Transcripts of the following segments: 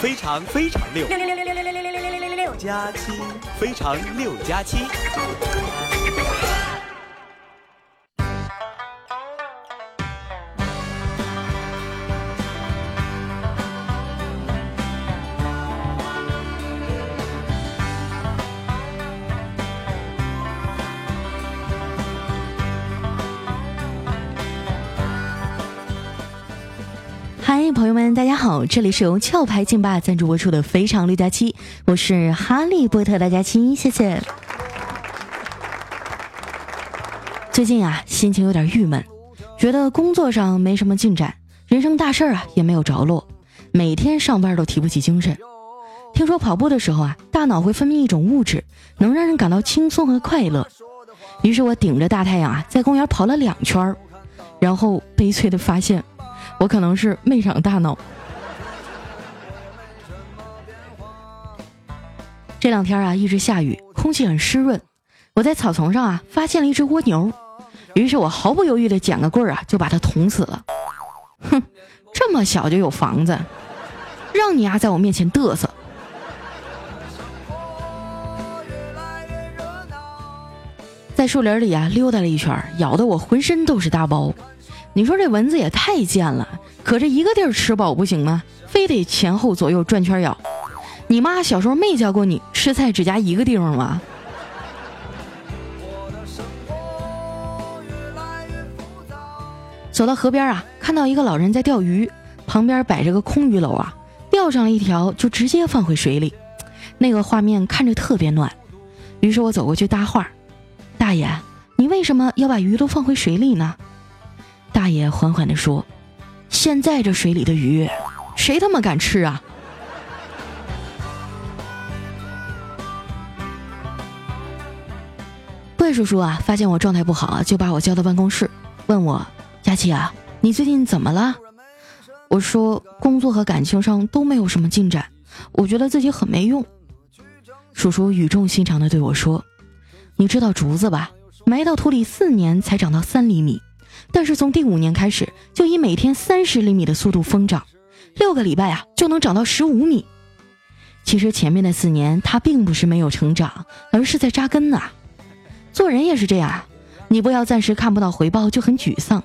非常非常六六六六六六六六六六六六加七，非常六加七。嗨，朋友们，大家好，这里是由壳牌劲霸赞助播出的《非常六加七》，我是哈利波特大家七，谢谢。最近啊，心情有点郁闷，觉得工作上没什么进展，人生大事啊也没有着落，每天上班都提不起精神。听说跑步的时候啊，大脑会分泌一种物质，能让人感到轻松和快乐。于是我顶着大太阳啊，在公园跑了两圈然后悲催的发现。我可能是没长大脑。这两天啊，一直下雨，空气很湿润。我在草丛上啊，发现了一只蜗牛，于是我毫不犹豫的捡个棍儿啊，就把它捅死了。哼，这么小就有房子，让你丫在我面前嘚瑟。在树林里啊溜达了一圈，咬得我浑身都是大包。你说这蚊子也太贱了，可这一个地儿吃饱不行吗？非得前后左右转圈咬。你妈小时候没教过你吃菜只夹一个地方吗？走到河边啊，看到一个老人在钓鱼，旁边摆着个空鱼篓啊，钓上了一条就直接放回水里，那个画面看着特别暖。于是我走过去搭话：“大爷，你为什么要把鱼都放回水里呢？”大爷缓缓地说：“现在这水里的鱼，谁他妈敢吃啊？”怪叔叔啊，发现我状态不好，就把我叫到办公室，问我：“佳琪啊，你最近怎么了？”我说：“工作和感情上都没有什么进展，我觉得自己很没用。”叔叔语重心长地对我说：“你知道竹子吧？埋到土里四年才长到三厘米。”但是从第五年开始，就以每天三十厘米的速度疯长，六个礼拜啊就能长到十五米。其实前面的四年，它并不是没有成长，而是在扎根呐。做人也是这样，你不要暂时看不到回报就很沮丧，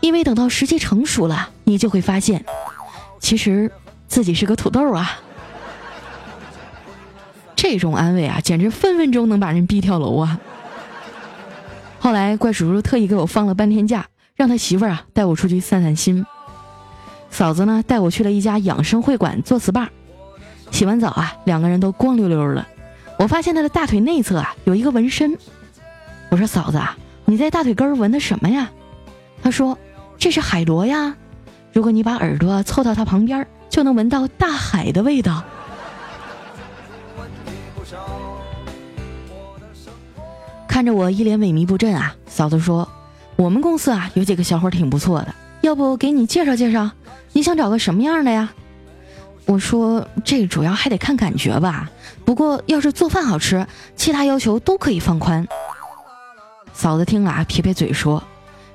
因为等到时机成熟了，你就会发现，其实自己是个土豆啊。这种安慰啊，简直分分钟能把人逼跳楼啊。后来怪叔叔特意给我放了半天假。让他媳妇儿啊带我出去散散心。嫂子呢带我去了一家养生会馆做 SPA。洗完澡啊，两个人都光溜溜了。我发现他的大腿内侧啊有一个纹身。我说嫂子啊，你在大腿根纹的什么呀？他说这是海螺呀。如果你把耳朵凑到它旁边，就能闻到大海的味道。看着我一脸萎靡不振啊，嫂子说。我们公司啊有几个小伙挺不错的，要不给你介绍介绍？你想找个什么样的呀？我说这主要还得看感觉吧。不过要是做饭好吃，其他要求都可以放宽。嫂子听了啊，撇撇嘴说：“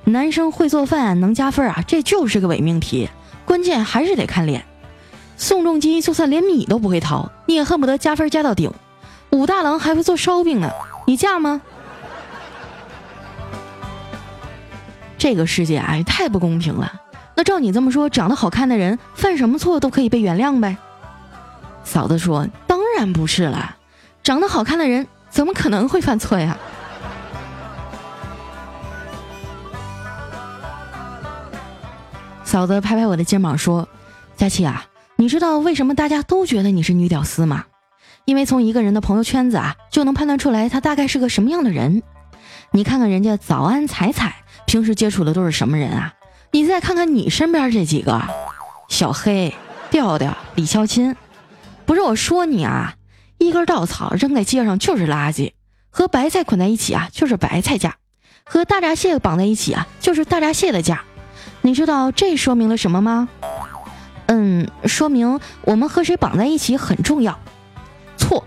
男生会做饭能加分啊，这就是个伪命题。关键还是得看脸。宋仲基就算连米都不会掏，你也恨不得加分加到顶。武大郎还会做烧饼呢，你嫁吗？”这个世界哎，太不公平了。那照你这么说，长得好看的人犯什么错都可以被原谅呗？嫂子说：“当然不是了，长得好看的人怎么可能会犯错呀？”嫂子拍拍我的肩膀说：“佳琪啊，你知道为什么大家都觉得你是女屌丝吗？因为从一个人的朋友圈子啊，就能判断出来他大概是个什么样的人。你看看人家早安彩彩。”平时接触的都是什么人啊？你再看看你身边这几个，小黑、调调、李孝钦，不是我说你啊，一根稻草扔在街上就是垃圾，和白菜捆在一起啊就是白菜价，和大闸蟹绑在一起啊就是大闸蟹的价。你知道这说明了什么吗？嗯，说明我们和谁绑在一起很重要。错，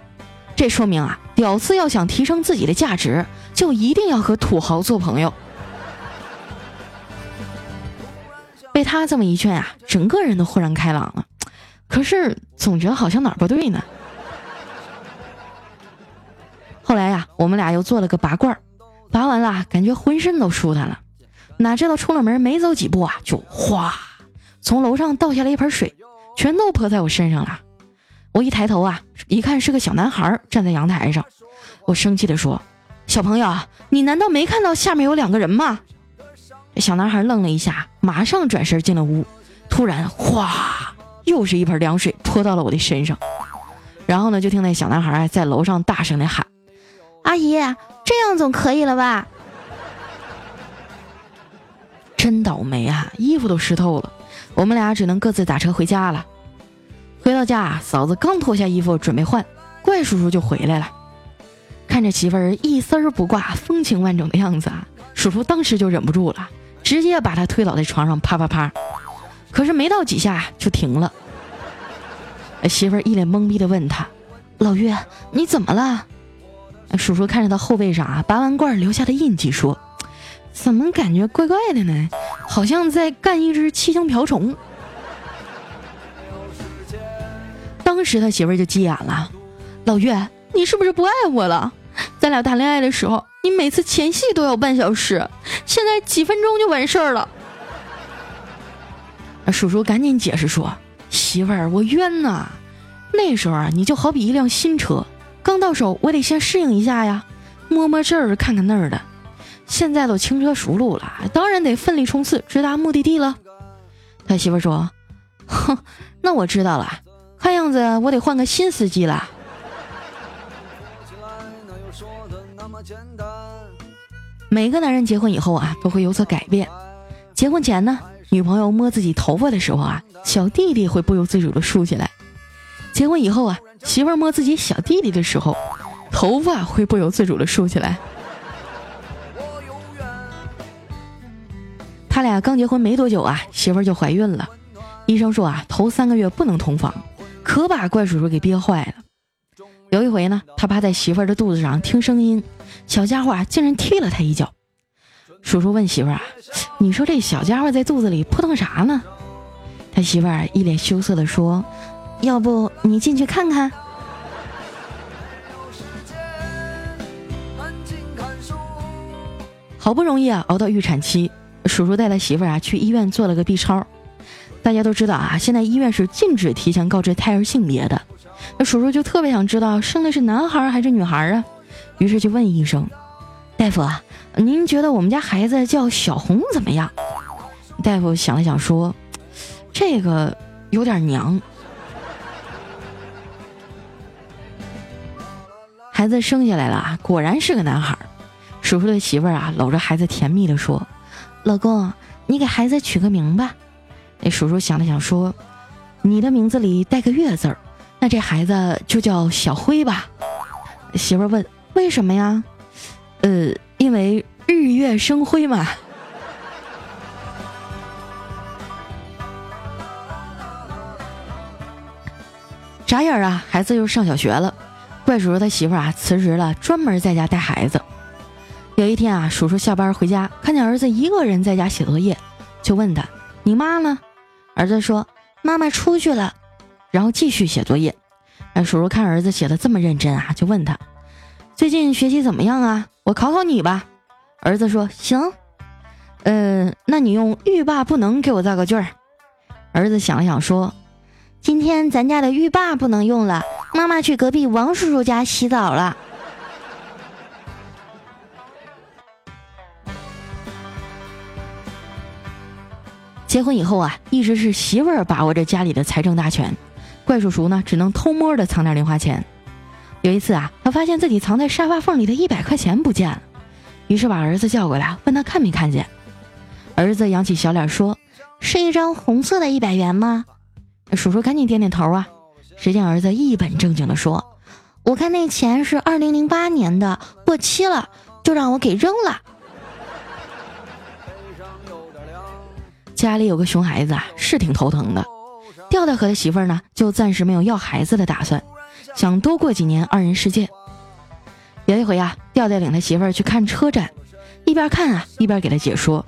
这说明啊，屌丝要想提升自己的价值，就一定要和土豪做朋友。被他这么一劝啊，整个人都豁然开朗了。可是总觉得好像哪儿不对呢。后来呀，我们俩又做了个拔罐，拔完了，感觉浑身都舒坦了。哪知道出了门没走几步啊，就哗，从楼上倒下来一盆水，全都泼在我身上了。我一抬头啊，一看是个小男孩站在阳台上，我生气地说：“小朋友，你难道没看到下面有两个人吗？”小男孩愣了一下，马上转身进了屋。突然，哗，又是一盆凉水泼到了我的身上。然后呢，就听那小男孩在楼上大声地喊：“阿姨，这样总可以了吧？”真倒霉啊，衣服都湿透了。我们俩只能各自打车回家了。回到家，嫂子刚脱下衣服准备换，怪叔叔就回来了。看着媳妇儿一丝儿不挂、风情万种的样子啊，叔叔当时就忍不住了，直接把他推倒在床上，啪啪啪。可是没到几下就停了。媳妇儿一脸懵逼的问他：“老岳，你怎么了？”叔叔看着他后背上啊拔完罐留下的印记，说：“怎么感觉怪怪的呢？好像在干一只七星瓢虫。”当时他媳妇儿就急眼了：“老岳，你是不是不爱我了？咱俩谈恋爱的时候，你每次前戏都要半小时，现在几分钟就完事儿了。”叔叔赶紧解释说：“媳妇儿，我冤呐！那时候啊，你就好比一辆新车，刚到手，我得先适应一下呀，摸摸这儿，看看那儿的。现在都轻车熟路了，当然得奋力冲刺，直达目的地了。”他媳妇儿说：“哼，那我知道了。”看样子我得换个新司机了。每个男人结婚以后啊，都会有所改变。结婚前呢，女朋友摸自己头发的时候啊，小弟弟会不由自主的竖起来；结婚以后啊，媳妇儿摸自己小弟弟的时候，头发会不由自主的竖起来。他俩刚结婚没多久啊，媳妇儿就怀孕了。医生说啊，头三个月不能同房。可把怪叔叔给憋坏了。有一回呢，他趴在媳妇儿的肚子上听声音，小家伙竟然踢了他一脚。叔叔问媳妇儿啊：“你说这小家伙在肚子里扑腾啥呢？”他媳妇儿一脸羞涩的说：“要不你进去看看。”好不容易啊，熬到预产期，叔叔带他媳妇儿啊去医院做了个 B 超。大家都知道啊，现在医院是禁止提前告知胎儿性别的。那叔叔就特别想知道生的是男孩还是女孩啊，于是就问医生：“大夫啊，您觉得我们家孩子叫小红怎么样？”大夫想了想说：“这个有点娘。”孩子生下来了，果然是个男孩。叔叔的媳妇儿啊，搂着孩子甜蜜的说：“老公，你给孩子取个名吧。”那叔叔想了想说：“你的名字里带个月字儿，那这孩子就叫小辉吧。”媳妇问：“为什么呀？”“呃，因为日月生辉嘛。”眨眼啊，孩子又上小学了。怪叔叔他媳妇啊辞职了，专门在家带孩子。有一天啊，叔叔下班回家，看见儿子一个人在家写作业，就问他：“你妈呢？”儿子说：“妈妈出去了。”然后继续写作业。哎，叔叔看儿子写的这么认真啊，就问他：“最近学习怎么样啊？我考考你吧。”儿子说：“行。”嗯，那你用欲罢不能给我造个句儿。儿子想了想说：“今天咱家的浴霸不能用了，妈妈去隔壁王叔叔家洗澡了。”结婚以后啊，一直是媳妇儿把握着家里的财政大权，怪叔叔呢只能偷摸的藏点零花钱。有一次啊，他发现自己藏在沙发缝里的一百块钱不见了，于是把儿子叫过来问他看没看见。儿子扬起小脸说：“是一张红色的一百元吗？”叔叔赶紧点点头啊。只见儿子一本正经的说：“我看那钱是二零零八年的，过期了，就让我给扔了。”家里有个熊孩子啊，是挺头疼的。调调和他媳妇儿呢，就暂时没有要孩子的打算，想多过几年二人世界。有一回啊，调调领他媳妇儿去看车展，一边看啊，一边给他解说：“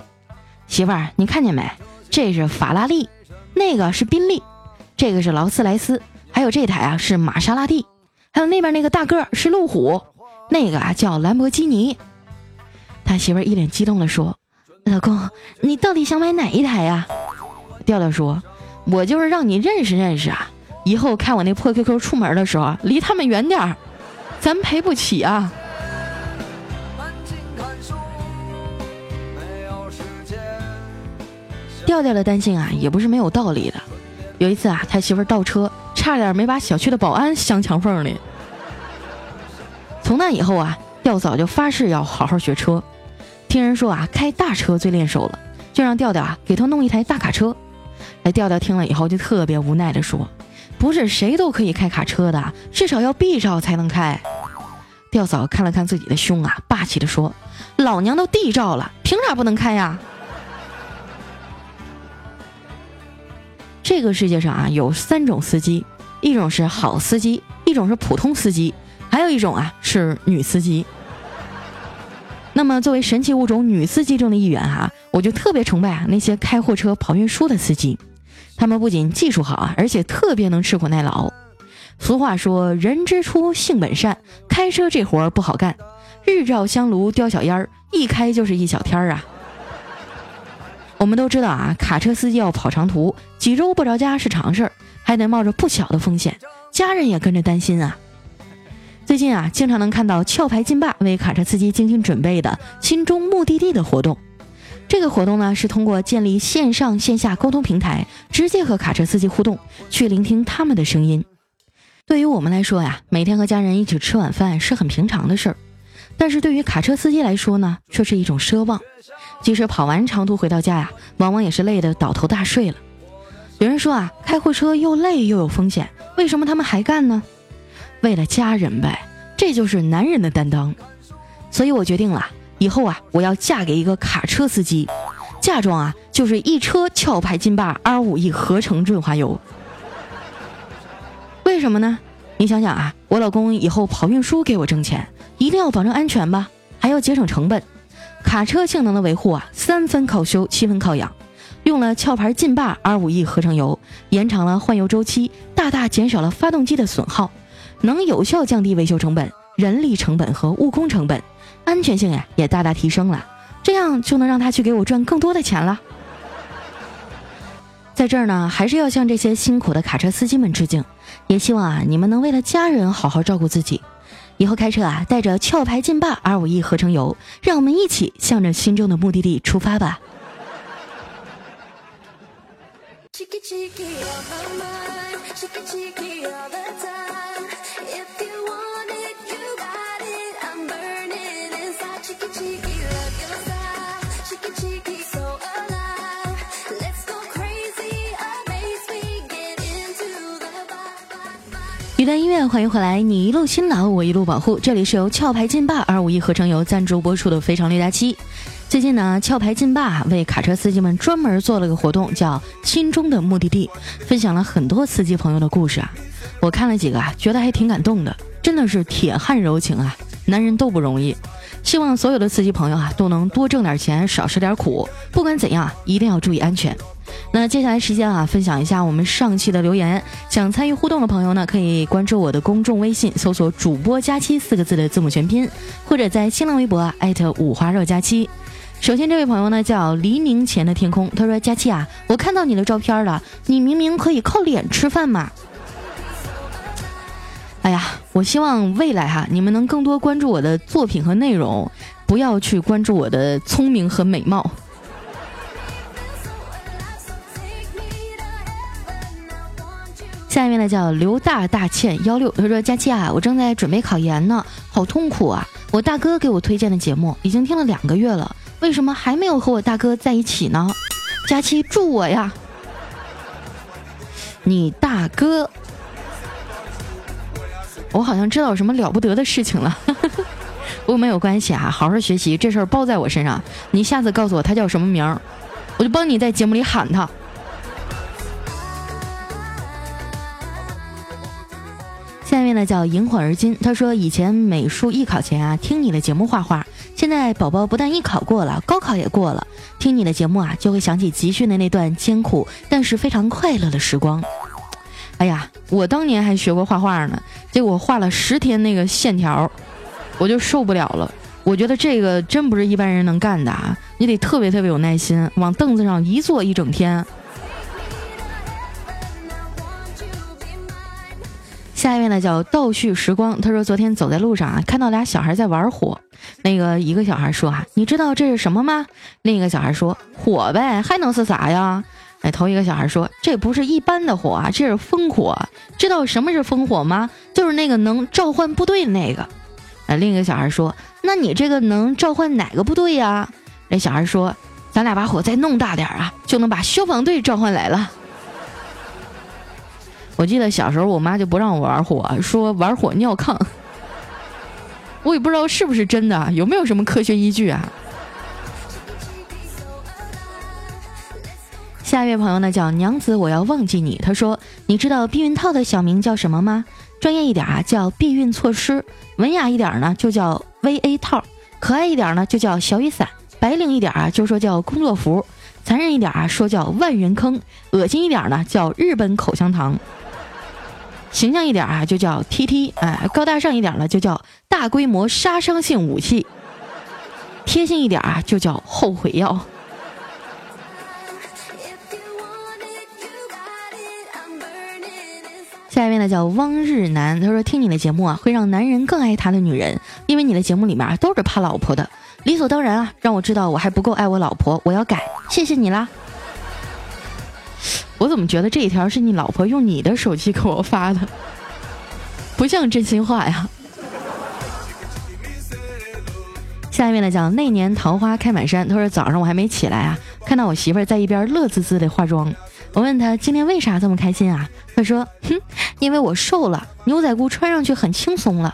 媳妇儿，你看见没？这是法拉利，那个是宾利，这个是劳斯莱斯，还有这台啊是玛莎拉蒂，还有那边那个大个是路虎，那个啊叫兰博基尼。他媳妇儿一脸激动地说：“老公，你到底想买哪一台呀？”调调说：“我就是让你认识认识啊，以后开我那破 QQ 出门的时候，离他们远点儿，咱赔不起啊。”调调的担心啊，也不是没有道理的。有一次啊，他媳妇儿倒车，差点没把小区的保安镶墙缝里。从那以后啊，调嫂就发誓要好好学车。听人说啊，开大车最练手了，就让调调啊给他弄一台大卡车。哎，调调听了以后就特别无奈的说：“不是谁都可以开卡车的，至少要 B 照才能开。”调嫂看了看自己的胸啊，霸气的说：“老娘都 D 照了，凭啥不能开呀？”这个世界上啊，有三种司机，一种是好司机，一种是普通司机，还有一种啊是女司机。那么作为神奇物种女司机中的一员哈，我就特别崇拜啊那些开货车跑运输的司机，他们不仅技术好啊，而且特别能吃苦耐劳。俗话说，人之初性本善，开车这活儿不好干，日照香炉叼小烟儿，一开就是一小天儿啊。我们都知道啊，卡车司机要跑长途，几周不着家是常事儿，还得冒着不小的风险，家人也跟着担心啊。最近啊，经常能看到壳牌金霸为卡车司机精心准备的心中目的地的活动。这个活动呢，是通过建立线上线下沟通平台，直接和卡车司机互动，去聆听他们的声音。对于我们来说呀，每天和家人一起吃晚饭是很平常的事儿，但是对于卡车司机来说呢，却是一种奢望。即使跑完长途回到家呀，往往也是累得倒头大睡了。有人说啊，开货车又累又有风险，为什么他们还干呢？为了家人呗，这就是男人的担当。所以我决定了，以后啊，我要嫁给一个卡车司机，嫁妆啊就是一车壳牌金霸 R 五 E 合成润滑油。为什么呢？你想想啊，我老公以后跑运输给我挣钱，一定要保证安全吧，还要节省成本。卡车性能的维护啊，三分靠修，七分靠养。用了壳牌劲霸 R5E 合成油，延长了换油周期，大大减少了发动机的损耗，能有效降低维修成本、人力成本和误工成本，安全性呀也大大提升了。这样就能让他去给我赚更多的钱了。在这儿呢，还是要向这些辛苦的卡车司机们致敬，也希望啊你们能为了家人好好照顾自己。以后开车啊，带着壳牌劲霸 R5E 合成油，让我们一起向着心中的目的地出发吧。一段音乐，欢迎回来！你一路辛劳，我一路保护。这里是由壳牌劲霸二五一合成油赞助播出的《非常六加七》。最近呢，壳牌劲霸为卡车司机们专门做了个活动，叫“心中的目的地”，分享了很多司机朋友的故事啊。我看了几个啊，觉得还挺感动的，真的是铁汉柔情啊，男人都不容易。希望所有的司机朋友啊，都能多挣点钱，少吃点苦。不管怎样，一定要注意安全。那接下来时间啊，分享一下我们上期的留言。想参与互动的朋友呢，可以关注我的公众微信，搜索“主播佳期”四个字的字母全拼，或者在新浪微博艾特五花肉佳期。首先，这位朋友呢叫黎明前的天空，他说：“佳期啊，我看到你的照片了，你明明可以靠脸吃饭嘛。”哎呀，我希望未来哈，你们能更多关注我的作品和内容，不要去关注我的聪明和美貌。下一位呢叫刘大大倩幺六，他说：“佳期啊，我正在准备考研呢，好痛苦啊！我大哥给我推荐的节目已经听了两个月了，为什么还没有和我大哥在一起呢？佳期助我呀！你大哥，我好像知道什么了不得的事情了，不过没有关系啊，好好学习，这事儿包在我身上。你下次告诉我他叫什么名儿，我就帮你在节目里喊他。”下面呢叫萤火而今，他说以前美术艺考前啊听你的节目画画，现在宝宝不但艺考过了，高考也过了，听你的节目啊就会想起集训的那段艰苦但是非常快乐的时光。哎呀，我当年还学过画画呢，结果画了十天那个线条，我就受不了了。我觉得这个真不是一般人能干的啊，你得特别特别有耐心，往凳子上一坐一整天。下一位呢叫倒叙时光，他说昨天走在路上啊，看到俩小孩在玩火。那个一个小孩说啊，你知道这是什么吗？另一个小孩说火呗，还能是啥呀？头一个小孩说这不是一般的火啊，这是烽火。知道什么是烽火吗？就是那个能召唤部队的那个。哎，另一个小孩说，那你这个能召唤哪个部队呀？那小孩说，咱俩把火再弄大点啊，就能把消防队召唤来了。我记得小时候，我妈就不让我玩火，说玩火尿炕。我也不知道是不是真的，有没有什么科学依据啊？下一位朋友呢叫娘子，我要忘记你。他说：“你知道避孕套的小名叫什么吗？专业一点啊，叫避孕措施；文雅一点呢，就叫 VA 套；可爱一点呢，就叫小雨伞；白领一点啊，就说叫工作服；残忍一点啊，说叫万人坑；恶心一点呢，叫日本口香糖。”形象一点啊，就叫 T T，哎，高大上一点呢，就叫大规模杀伤性武器；贴心一点啊，就叫后悔药。下一位呢叫汪日南，他说听你的节目啊，会让男人更爱他的女人，因为你的节目里面都是怕老婆的，理所当然啊，让我知道我还不够爱我老婆，我要改，谢谢你啦。我怎么觉得这一条是你老婆用你的手机给我发的，不像真心话呀？下一位呢讲那年桃花开满山，他说早上我还没起来啊，看到我媳妇儿在一边乐滋滋的化妆，我问他今天为啥这么开心啊？他说哼，因为我瘦了，牛仔裤穿上去很轻松了。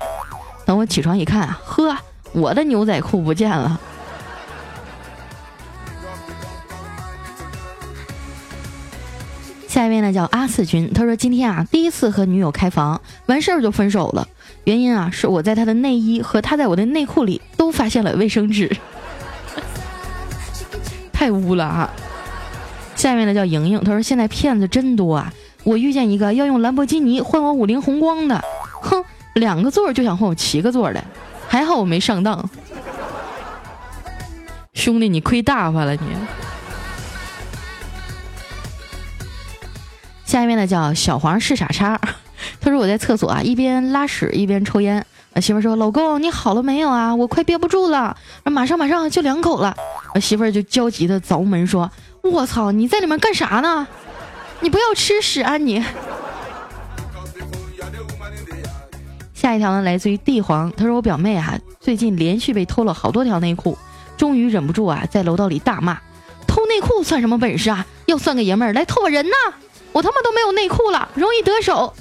等我起床一看，呵，我的牛仔裤不见了。下一位呢叫阿四军，他说今天啊第一次和女友开房，完事儿就分手了。原因啊是我在他的内衣和他在我的内裤里都发现了卫生纸，太污了啊！下面呢叫莹莹，他说现在骗子真多啊，我遇见一个要用兰博基尼换我五菱宏光的，哼，两个座就想换我七个座的，还好我没上当。兄弟，你亏大发了你。下一位呢叫小黄是傻叉，他说我在厕所啊一边拉屎一边抽烟，我媳妇说老公你好了没有啊？我快憋不住了，马上马上就两口了。我媳妇就焦急的凿门说：“我操你在里面干啥呢？你不要吃屎啊你！”下一条呢来自于帝皇，他说我表妹啊最近连续被偷了好多条内裤，终于忍不住啊在楼道里大骂：“偷内裤算什么本事啊？要算个爷们儿来偷我人呢！”我他妈都没有内裤了，容易得手，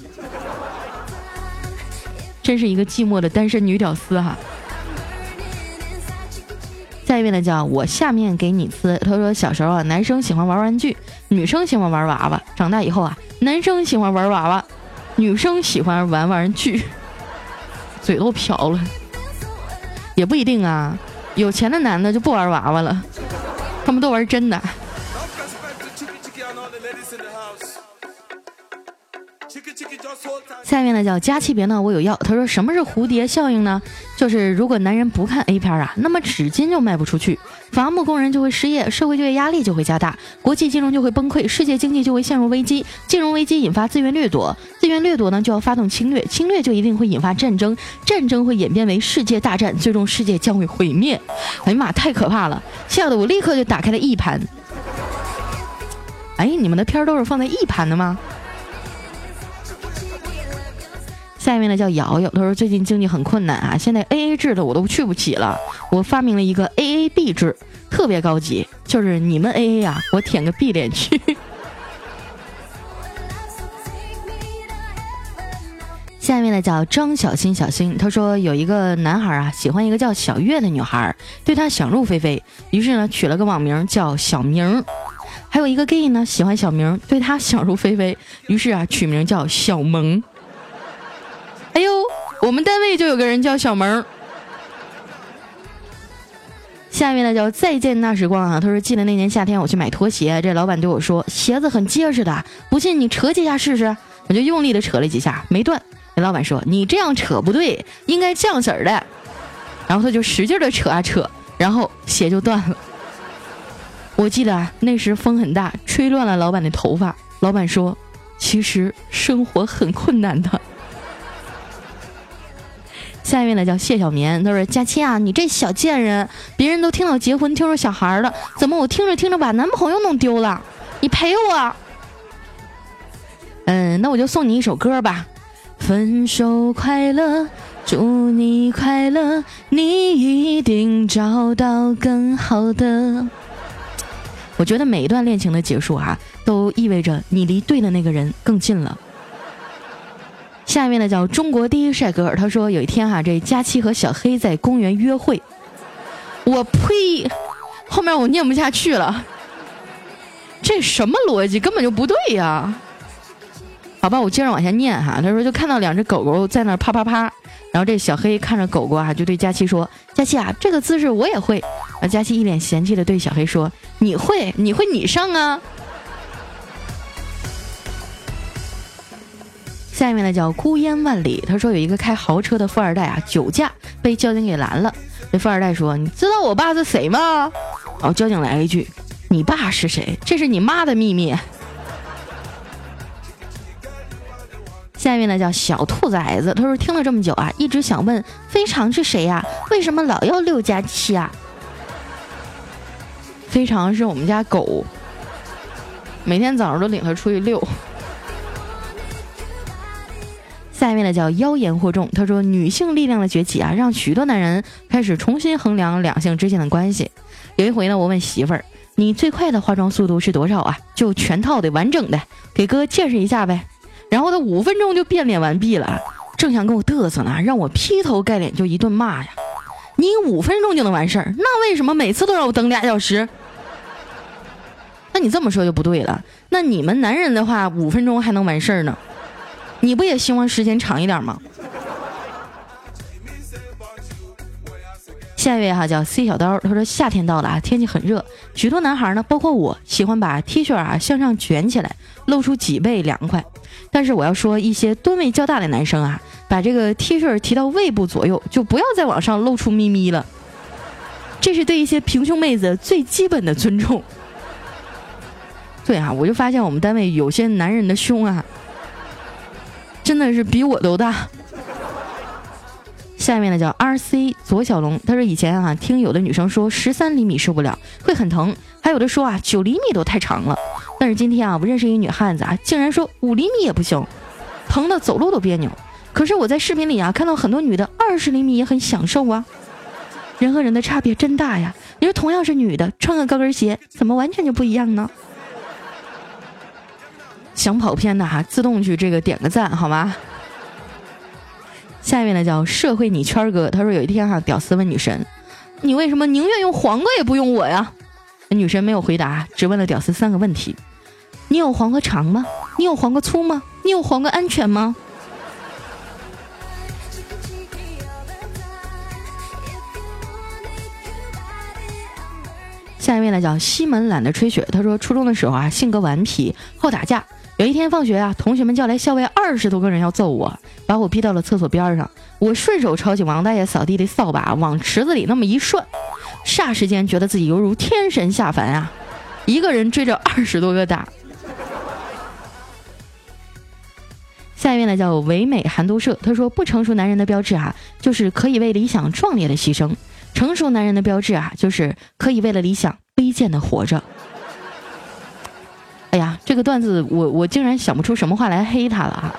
真是一个寂寞的单身女屌丝哈。再一位呢叫我下面给你呲，他说小时候啊，男生喜欢玩玩具，女生喜欢玩娃娃，长大以后啊，男生喜欢玩娃娃，女生喜欢玩玩具，嘴都瓢了，也不一定啊，有钱的男的就不玩娃娃了，他们都玩真的。下面呢叫佳期别闹，我有药。他说什么是蝴蝶效应呢？就是如果男人不看 A 片啊，那么纸巾就卖不出去，伐木工人就会失业，社会就业压力就会加大，国际金融就会崩溃，世界经济就会陷入危机，金融危机引发资源掠夺，资源掠夺呢就要发动侵略，侵略就一定会引发战争，战争会演变为世界大战，最终世界将会毁灭。哎呀妈，太可怕了！吓得我立刻就打开了 E 盘。哎，你们的片儿都是放在 E 盘的吗？下面呢叫瑶瑶，他说最近经济很困难啊，现在 A A 制的我都去不起了，我发明了一个 A A B 制，特别高级，就是你们 A A 啊，我舔个 B 脸去。下面呢叫张小新，小新他说有一个男孩啊喜欢一个叫小月的女孩，对她想入非非，于是呢取了个网名叫小明。还有一个 gay 呢喜欢小明，对他想入非非，于是啊取名叫小萌。我们单位就有个人叫小萌。下面呢叫再见那时光啊，他说记得那年夏天我去买拖鞋，这老板对我说鞋子很结实的，不信你扯几下试试。我就用力的扯了几下，没断。那老板说：“你这样扯不对，应该这样式儿的。”然后他就使劲的扯啊扯，然后鞋就断了。我记得，那时风很大，吹乱了老板的头发。老板说：“其实生活很困难的。”下一位呢叫谢小棉，他说：“佳期啊，你这小贱人，别人都听到结婚，听说小孩了，怎么我听着听着把男朋友弄丢了？你赔我。”嗯，那我就送你一首歌吧，《分手快乐》，祝你快乐，你一定找到更好的。我觉得每一段恋情的结束啊，都意味着你离对的那个人更近了。下面呢叫中国第一帅哥，他说有一天哈，这佳期和小黑在公园约会，我呸，后面我念不下去了，这什么逻辑，根本就不对呀。好吧，我接着往下念哈。他说就看到两只狗狗在那啪啪啪，然后这小黑看着狗狗啊，就对佳期说：“佳期啊，这个姿势我也会。”而佳期一脸嫌弃的对小黑说：“你会，你会你上啊。”下面呢叫孤烟万里，他说有一个开豪车的富二代啊，酒驾被交警给拦了。这富二代说：“你知道我爸是谁吗？”然后交警来了一句：“你爸是谁？这是你妈的秘密。” 下面呢叫小兔崽子，他说听了这么久啊，一直想问非常是谁呀？为什么老要六加七啊？非常是我们家狗，每天早上都领它出去遛。下一位呢叫妖言惑众，他说女性力量的崛起啊，让许多男人开始重新衡量两性之间的关系。有一回呢，我问媳妇儿，你最快的化妆速度是多少啊？就全套的完整的，给哥见识一下呗。然后他五分钟就变脸完毕了，正想跟我嘚瑟呢，让我劈头盖脸就一顿骂呀。你五分钟就能完事儿，那为什么每次都让我等俩小时？那你这么说就不对了。那你们男人的话，五分钟还能完事儿呢？你不也希望时间长一点吗？下一位哈叫 C 小刀，他说夏天到了啊，天气很热，许多男孩呢，包括我，喜欢把 T 恤啊向上卷起来，露出脊背凉快。但是我要说，一些吨位较大的男生啊，把这个 T 恤提到胃部左右，就不要再往上露出咪咪了。这是对一些平胸妹子最基本的尊重。对啊，我就发现我们单位有些男人的胸啊。真的是比我都大。下面呢叫 R C 左小龙，他说以前啊听有的女生说十三厘米受不了会很疼，还有的说啊九厘米都太长了。但是今天啊我认识一女汉子啊，竟然说五厘米也不行，疼的走路都别扭。可是我在视频里啊看到很多女的二十厘米也很享受啊。人和人的差别真大呀！你说同样是女的，穿个高跟鞋怎么完全就不一样呢？想跑偏的哈，自动去这个点个赞好吗？下一位呢叫社会你圈哥，他说有一天哈，屌丝问女神：“你为什么宁愿用黄瓜也不用我呀？”女神没有回答，只问了屌丝三个问题：“你有黄瓜长吗？你有黄瓜粗吗？你有黄瓜安全吗？”下一位呢叫西门懒得吹雪，他说初中的时候啊，性格顽皮，好打架。有一天放学啊，同学们叫来校外二十多个人要揍我，把我逼到了厕所边上。我顺手抄起王大爷扫地的扫把，往池子里那么一涮，霎时间觉得自己犹如天神下凡啊！一个人追着二十多个打。下一位呢叫唯美韩都社，他说不成熟男人的标志啊，就是可以为理想壮烈的牺牲；成熟男人的标志啊，就是可以为了理想卑贱的活着。哎呀，这个段子我我竟然想不出什么话来黑他了啊！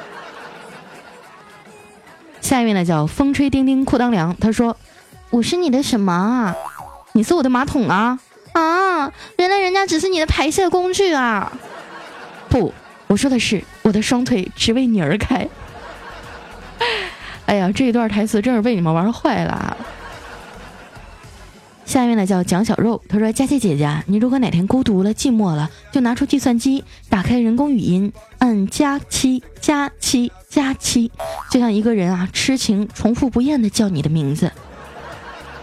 下一位呢叫风吹丁丁裤裆凉，他说：“我是你的什么啊？你是我的马桶啊啊！原来人家只是你的排泄工具啊！不，我说的是我的双腿只为你而开。哎呀，这一段台词真是被你们玩坏了。”下面呢叫蒋小肉，他说：“佳琪姐姐，你如果哪天孤独了、寂寞了，就拿出计算机，打开人工语音，按加七加七加七，就像一个人啊痴情重复不厌的叫你的名字。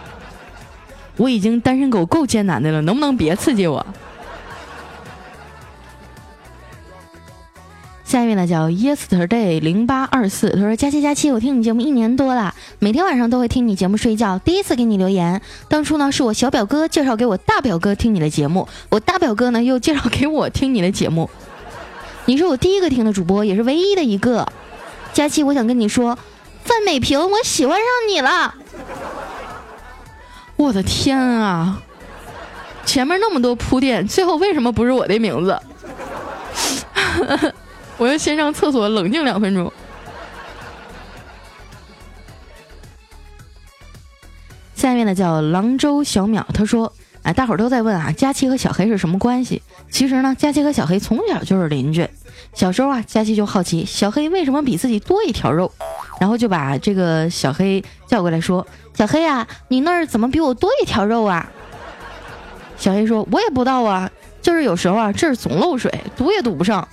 我已经单身狗够艰难的了，能不能别刺激我？”下一位呢叫 Yesterday 零八二四，他说佳期佳期，我听你节目一年多了，每天晚上都会听你节目睡觉。第一次给你留言，当初呢是我小表哥介绍给我大表哥听你的节目，我大表哥呢又介绍给我听你的节目。你是我第一个听的主播，也是唯一的一个。佳期，我想跟你说，范美萍，我喜欢上你了。我的天啊！前面那么多铺垫，最后为什么不是我的名字？我要先上厕所冷静两分钟。下面呢叫郎州小淼，他说：“哎，大伙儿都在问啊，佳琪和小黑是什么关系？其实呢，佳琪和小黑从小就是邻居。小时候啊，佳琪就好奇小黑为什么比自己多一条肉，然后就把这个小黑叫过来说：‘小黑啊，你那儿怎么比我多一条肉啊？’小黑说：‘我也不知道啊，就是有时候啊，这儿总漏水，堵也堵不上。’”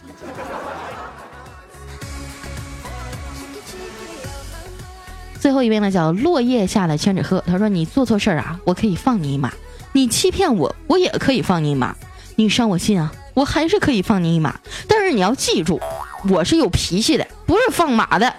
最后一位呢，叫落叶下的千纸鹤。他说：“你做错事儿啊，我可以放你一马；你欺骗我，我也可以放你一马；你伤我心啊，我还是可以放你一马。但是你要记住，我是有脾气的，不是放马的。”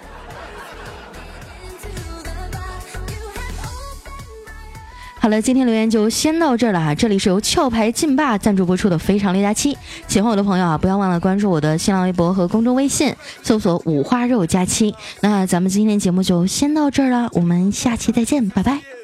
好了，今天留言就先到这儿了哈。这里是由壳牌劲霸赞助播出的《非常六加七》，喜欢我的朋友啊，不要忘了关注我的新浪微博和公众微信，搜索“五花肉加七”。那咱们今天节目就先到这儿了，我们下期再见，拜拜。